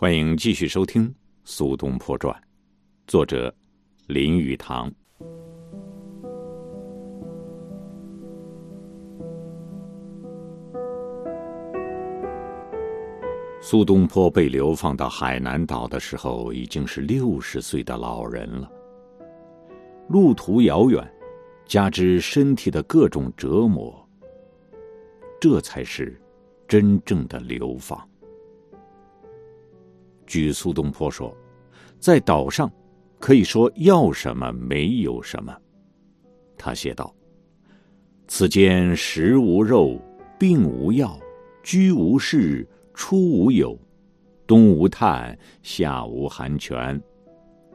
欢迎继续收听《苏东坡传》，作者林语堂。苏东坡被流放到海南岛的时候，已经是六十岁的老人了。路途遥远，加之身体的各种折磨，这才是真正的流放。据苏东坡说，在岛上，可以说要什么没有什么。他写道：“此间食无肉，病无药，居无室，出无友，冬无炭，夏无寒泉。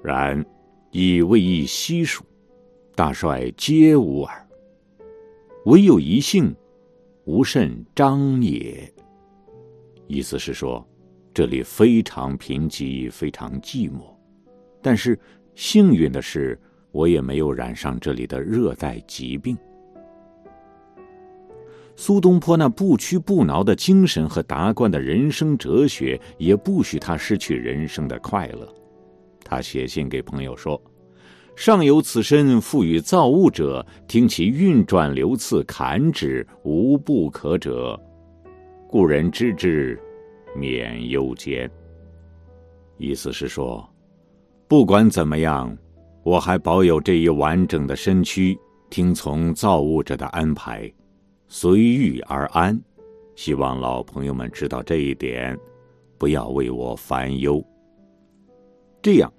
然亦未易悉数，大帅皆无耳。唯有一姓，无甚张也。”意思是说。这里非常贫瘠，非常寂寞，但是幸运的是，我也没有染上这里的热带疾病。苏东坡那不屈不挠的精神和达观的人生哲学，也不许他失去人生的快乐。他写信给朋友说：“上有此身赋予造物者，听其运转流次，砍之无不可者，故人知之。”免忧间。意思是说，不管怎么样，我还保有这一完整的身躯，听从造物者的安排，随遇而安。希望老朋友们知道这一点，不要为我烦忧。这样，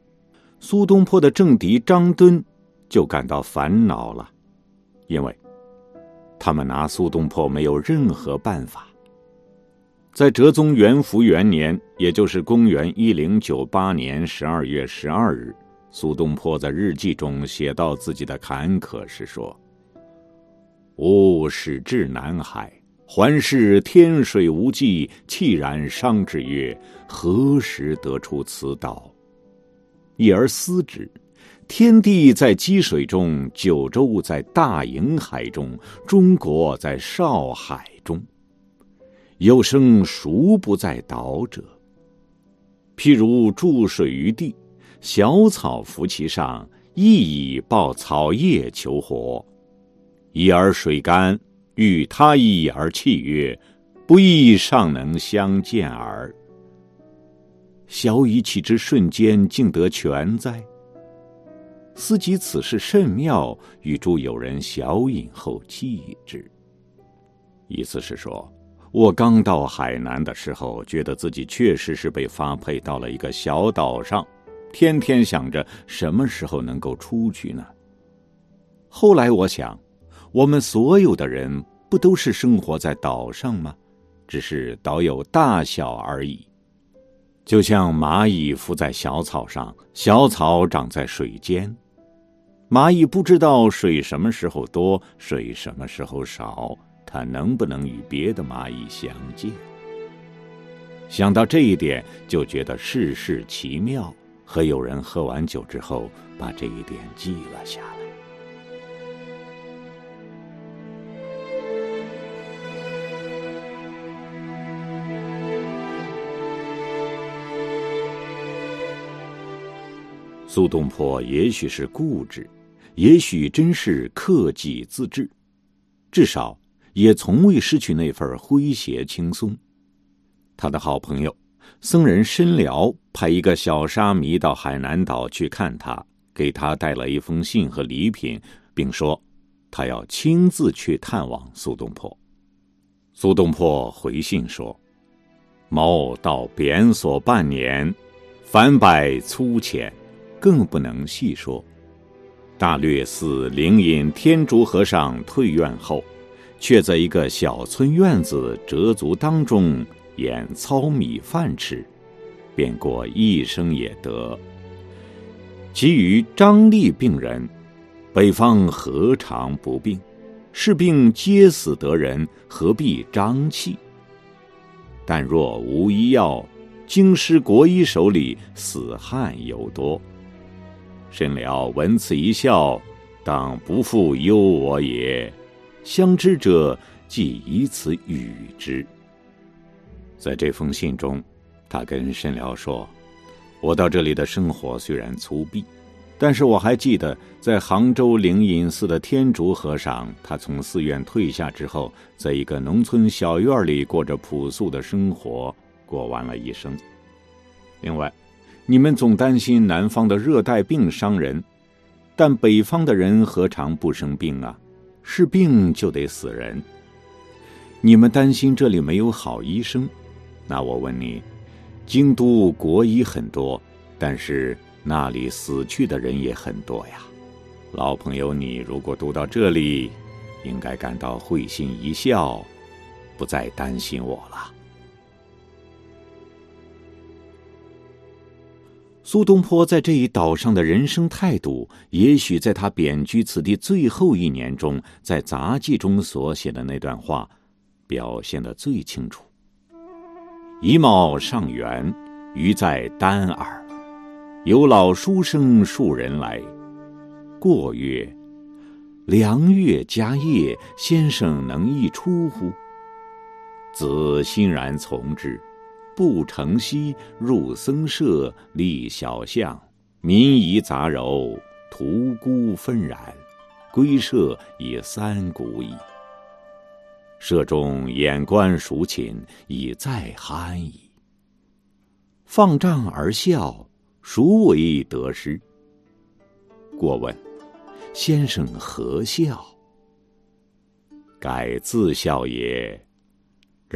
苏东坡的政敌张敦就感到烦恼了，因为他们拿苏东坡没有任何办法。在哲宗元符元年，也就是公元一零九八年十二月十二日，苏东坡在日记中写到自己的坎坷是说：“吾始至南海，环视天水无际，气然伤之曰：何时得出此岛？一而思之，天地在积水中，九州在大瀛海中，中国在少海中。”有生孰不在岛者？譬如注水于地，小草浮其上，亦以抱草叶求活。已而水干，欲他意而泣曰：“不亦尚能相见耳。”小以其之瞬间，竟得全哉？思及此事甚妙，与诸友人小饮后记之。意思是说。我刚到海南的时候，觉得自己确实是被发配到了一个小岛上，天天想着什么时候能够出去呢。后来我想，我们所有的人不都是生活在岛上吗？只是岛有大小而已。就像蚂蚁伏在小草上，小草长在水间，蚂蚁不知道水什么时候多，水什么时候少。他能不能与别的蚂蚁相见？想到这一点，就觉得世事奇妙。和友人喝完酒之后，把这一点记了下来。苏东坡也许是固执，也许真是克己自治，至少。也从未失去那份诙谐轻松。他的好朋友僧人申辽派一个小沙弥到海南岛去看他，给他带了一封信和礼品，并说他要亲自去探望苏东坡。苏东坡回信说：“某到贬所半年，凡百粗浅，更不能细说。大略似灵隐天竺和尚退院后。”却在一个小村院子折足当中演糙米饭吃，便过一生也得。其余张力病人，北方何尝不病？是病皆死得人，何必张气？但若无医药，京师国医手里死汉尤多。甚了闻此一笑，当不负忧我也。相知者，即以此与之。在这封信中，他跟申辽说：“我到这里的生活虽然粗鄙，但是我还记得在杭州灵隐寺的天竺和尚，他从寺院退下之后，在一个农村小院里过着朴素的生活，过完了一生。另外，你们总担心南方的热带病伤人，但北方的人何尝不生病啊？是病就得死人。你们担心这里没有好医生，那我问你。”京都国医很多，但是那里死去的人也很多呀。老朋友，你如果读到这里，应该感到会心一笑，不再担心我了。苏东坡在这一岛上的人生态度，也许在他贬居此地最后一年中，在杂记中所写的那段话，表现的最清楚。一貌上圆，余在丹耳。有老书生数人来，过曰：“良月佳夜，先生能一出乎？”子欣然从之。不成西入僧舍，立小巷，民夷杂糅，屠沽纷然，归舍已三鼓矣。舍中眼观孰寝，已在酣矣。放杖而笑，孰为得失？过问：先生何笑？改自笑也。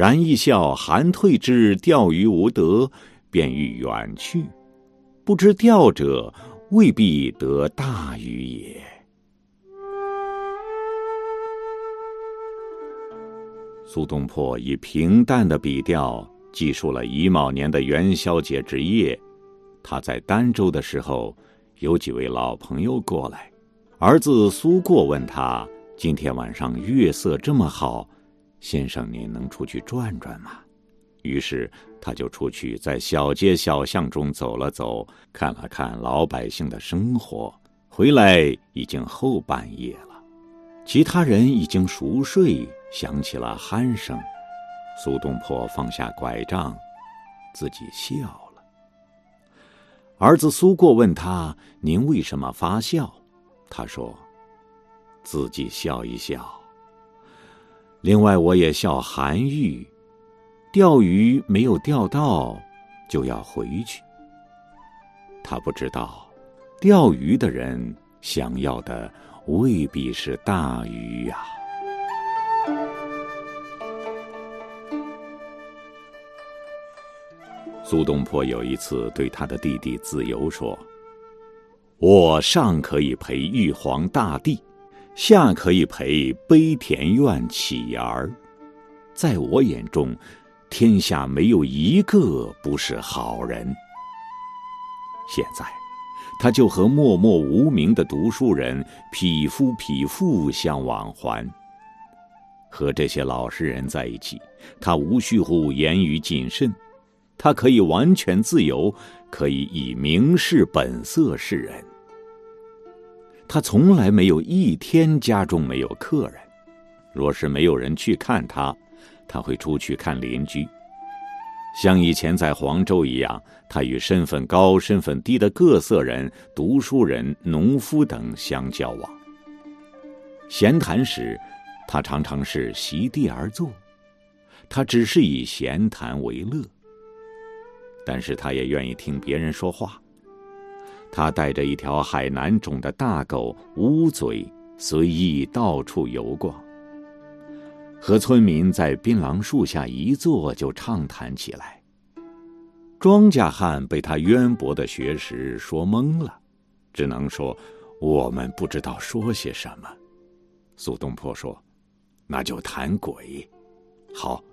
然一笑，寒退之，钓鱼无得，便欲远去。不知钓者，未必得大鱼也。苏东坡以平淡的笔调记述了乙卯年的元宵节之夜，他在儋州的时候，有几位老朋友过来。儿子苏过问他：“今天晚上月色这么好，先生您能出去转转吗？”于是他就出去在小街小巷中走了走，看了看老百姓的生活。回来已经后半夜了，其他人已经熟睡。响起了鼾声，苏东坡放下拐杖，自己笑了。儿子苏过问他：“您为什么发笑？”他说：“自己笑一笑。另外，我也笑韩愈，钓鱼没有钓到，就要回去。他不知道，钓鱼的人想要的未必是大鱼呀。”苏东坡有一次对他的弟弟子由说：“我尚可以陪玉皇大帝，下可以陪悲田院乞儿，在我眼中，天下没有一个不是好人。现在，他就和默默无名的读书人匹夫匹妇相往还。和这些老实人在一起，他无需乎言语谨慎。”他可以完全自由，可以以明示本色示人。他从来没有一天家中没有客人，若是没有人去看他，他会出去看邻居，像以前在黄州一样，他与身份高、身份低的各色人、读书人、农夫等相交往。闲谈时，他常常是席地而坐，他只是以闲谈为乐。但是他也愿意听别人说话。他带着一条海南种的大狗乌嘴，随意到处游逛。和村民在槟榔树下一坐，就畅谈起来。庄稼汉被他渊博的学识说懵了，只能说：“我们不知道说些什么。”苏东坡说：“那就谈鬼。好，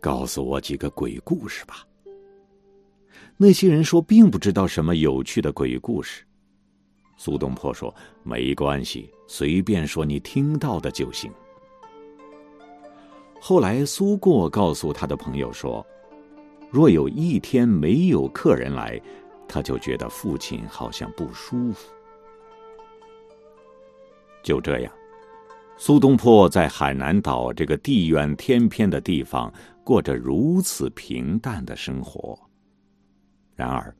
告诉我几个鬼故事吧。”那些人说，并不知道什么有趣的鬼故事。苏东坡说：“没关系，随便说你听到的就行。”后来，苏过告诉他的朋友说：“若有一天没有客人来，他就觉得父亲好像不舒服。”就这样，苏东坡在海南岛这个地远天偏的地方，过着如此平淡的生活。然而，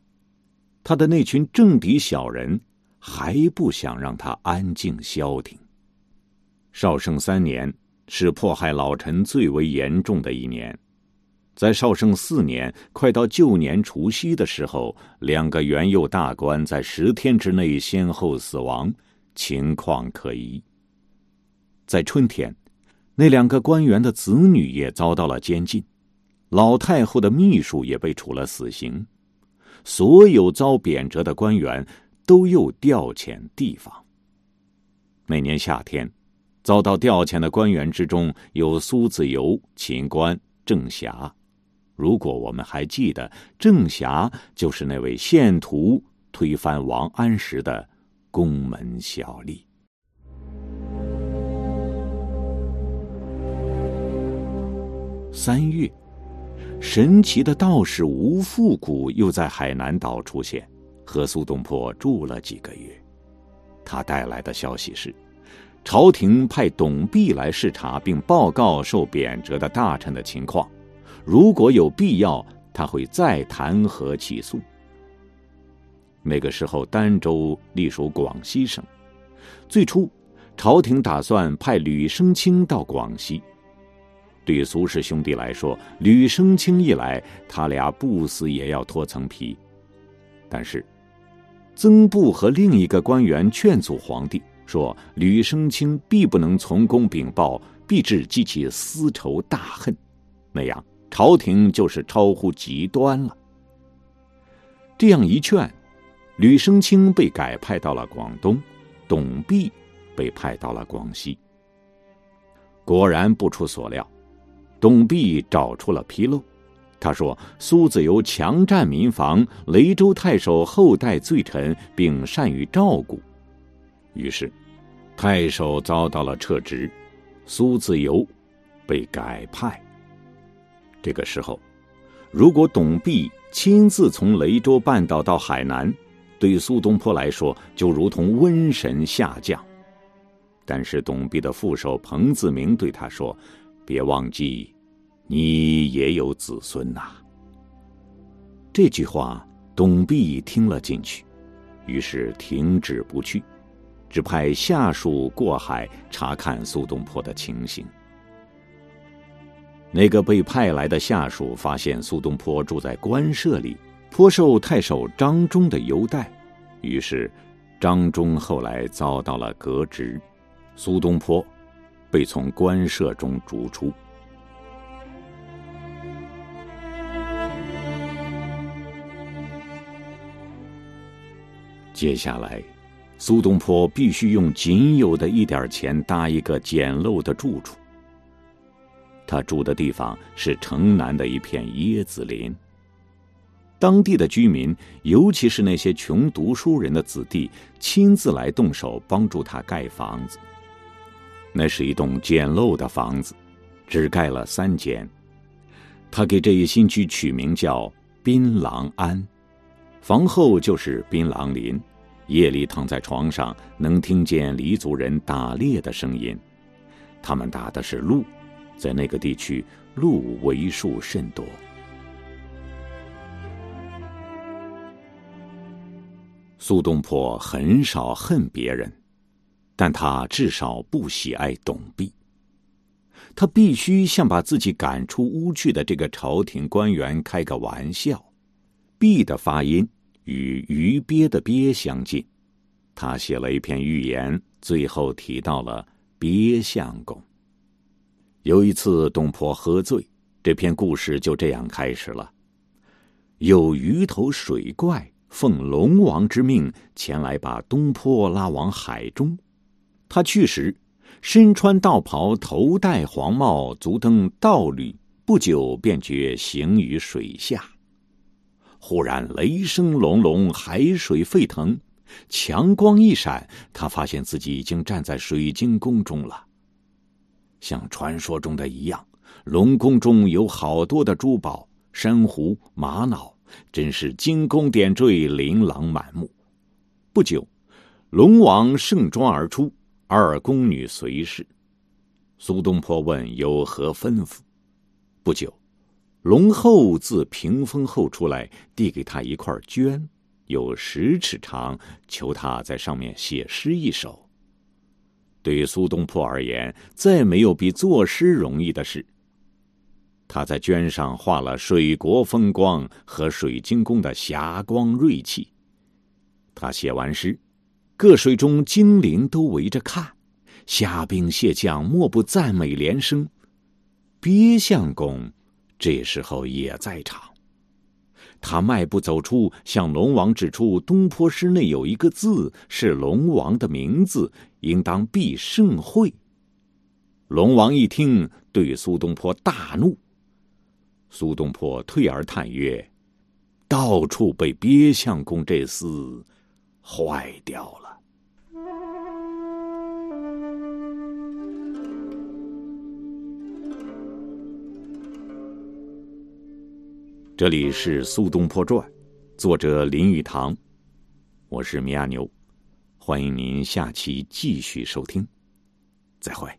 他的那群政敌小人还不想让他安静消停。绍圣三年是迫害老臣最为严重的一年，在绍圣四年快到旧年除夕的时候，两个元佑大官在十天之内先后死亡，情况可疑。在春天，那两个官员的子女也遭到了监禁，老太后的秘书也被处了死刑，所有遭贬谪的官员都又调遣地方。那年夏天。遭到调遣的官员之中有苏子由、秦观、郑侠。如果我们还记得，郑侠就是那位献图推翻王安石的宫门小吏。三月，神奇的道士吴复古又在海南岛出现，和苏东坡住了几个月。他带来的消息是。朝廷派董必来视察，并报告受贬谪的大臣的情况。如果有必要，他会再弹劾起诉。那个时候，儋州隶属广西省。最初，朝廷打算派吕生清到广西。对苏氏兄弟来说，吕生清一来，他俩不死也要脱层皮。但是，曾布和另一个官员劝阻皇帝。说吕生清必不能从公禀报，必致激起私仇大恨，那样朝廷就是超乎极端了。这样一劝，吕生清被改派到了广东，董弼被派到了广西。果然不出所料，董必找出了纰漏。他说苏子由强占民房，雷州太守后代罪臣，并善于照顾。于是，太守遭到了撤职，苏子由被改派。这个时候，如果董必亲自从雷州半岛到海南，对苏东坡来说就如同瘟神下降。但是董必的副手彭自明对他说：“别忘记，你也有子孙呐。”这句话，董必听了进去，于是停止不去。只派下属过海查看苏东坡的情形。那个被派来的下属发现苏东坡住在官舍里，颇受太守张忠的优待，于是张忠后来遭到了革职，苏东坡被从官舍中逐出。接下来。苏东坡必须用仅有的一点钱搭一个简陋的住处。他住的地方是城南的一片椰子林。当地的居民，尤其是那些穷读书人的子弟，亲自来动手帮助他盖房子。那是一栋简陋的房子，只盖了三间。他给这一新居取名叫“槟榔庵”，房后就是槟榔林。夜里躺在床上，能听见黎族人打猎的声音。他们打的是鹿，在那个地区，鹿为数甚多。苏东坡很少恨别人，但他至少不喜爱董弼。他必须向把自己赶出屋去的这个朝廷官员开个玩笑。弼的发音。与鱼鳖的鳖相近，他写了一篇寓言，最后提到了鳖相公。有一次，东坡喝醉，这篇故事就这样开始了：有鱼头水怪奉龙王之命前来把东坡拉往海中，他去时身穿道袍，头戴黄帽，足蹬道履，不久便觉行于水下。忽然雷声隆隆，海水沸腾，强光一闪，他发现自己已经站在水晶宫中了。像传说中的一样，龙宫中有好多的珠宝、珊瑚、玛瑙，真是金宫点缀，琳琅满目。不久，龙王盛装而出，二宫女随侍。苏东坡问有何吩咐？不久。龙后自屏风后出来，递给他一块绢，有十尺长，求他在上面写诗一首。对于苏东坡而言，再没有比作诗容易的事。他在绢上画了水国风光和水晶宫的霞光瑞气。他写完诗，各水中精灵都围着看，虾兵蟹将莫不赞美连声。鳖相公这时候也在场。他迈步走出，向龙王指出东坡诗内有一个字是龙王的名字，应当必盛会。龙王一听，对苏东坡大怒。苏东坡退而叹曰：“到处被鳖相公这厮坏掉了。”这里是《苏东坡传》，作者林语堂，我是米亚牛，欢迎您下期继续收听，再会。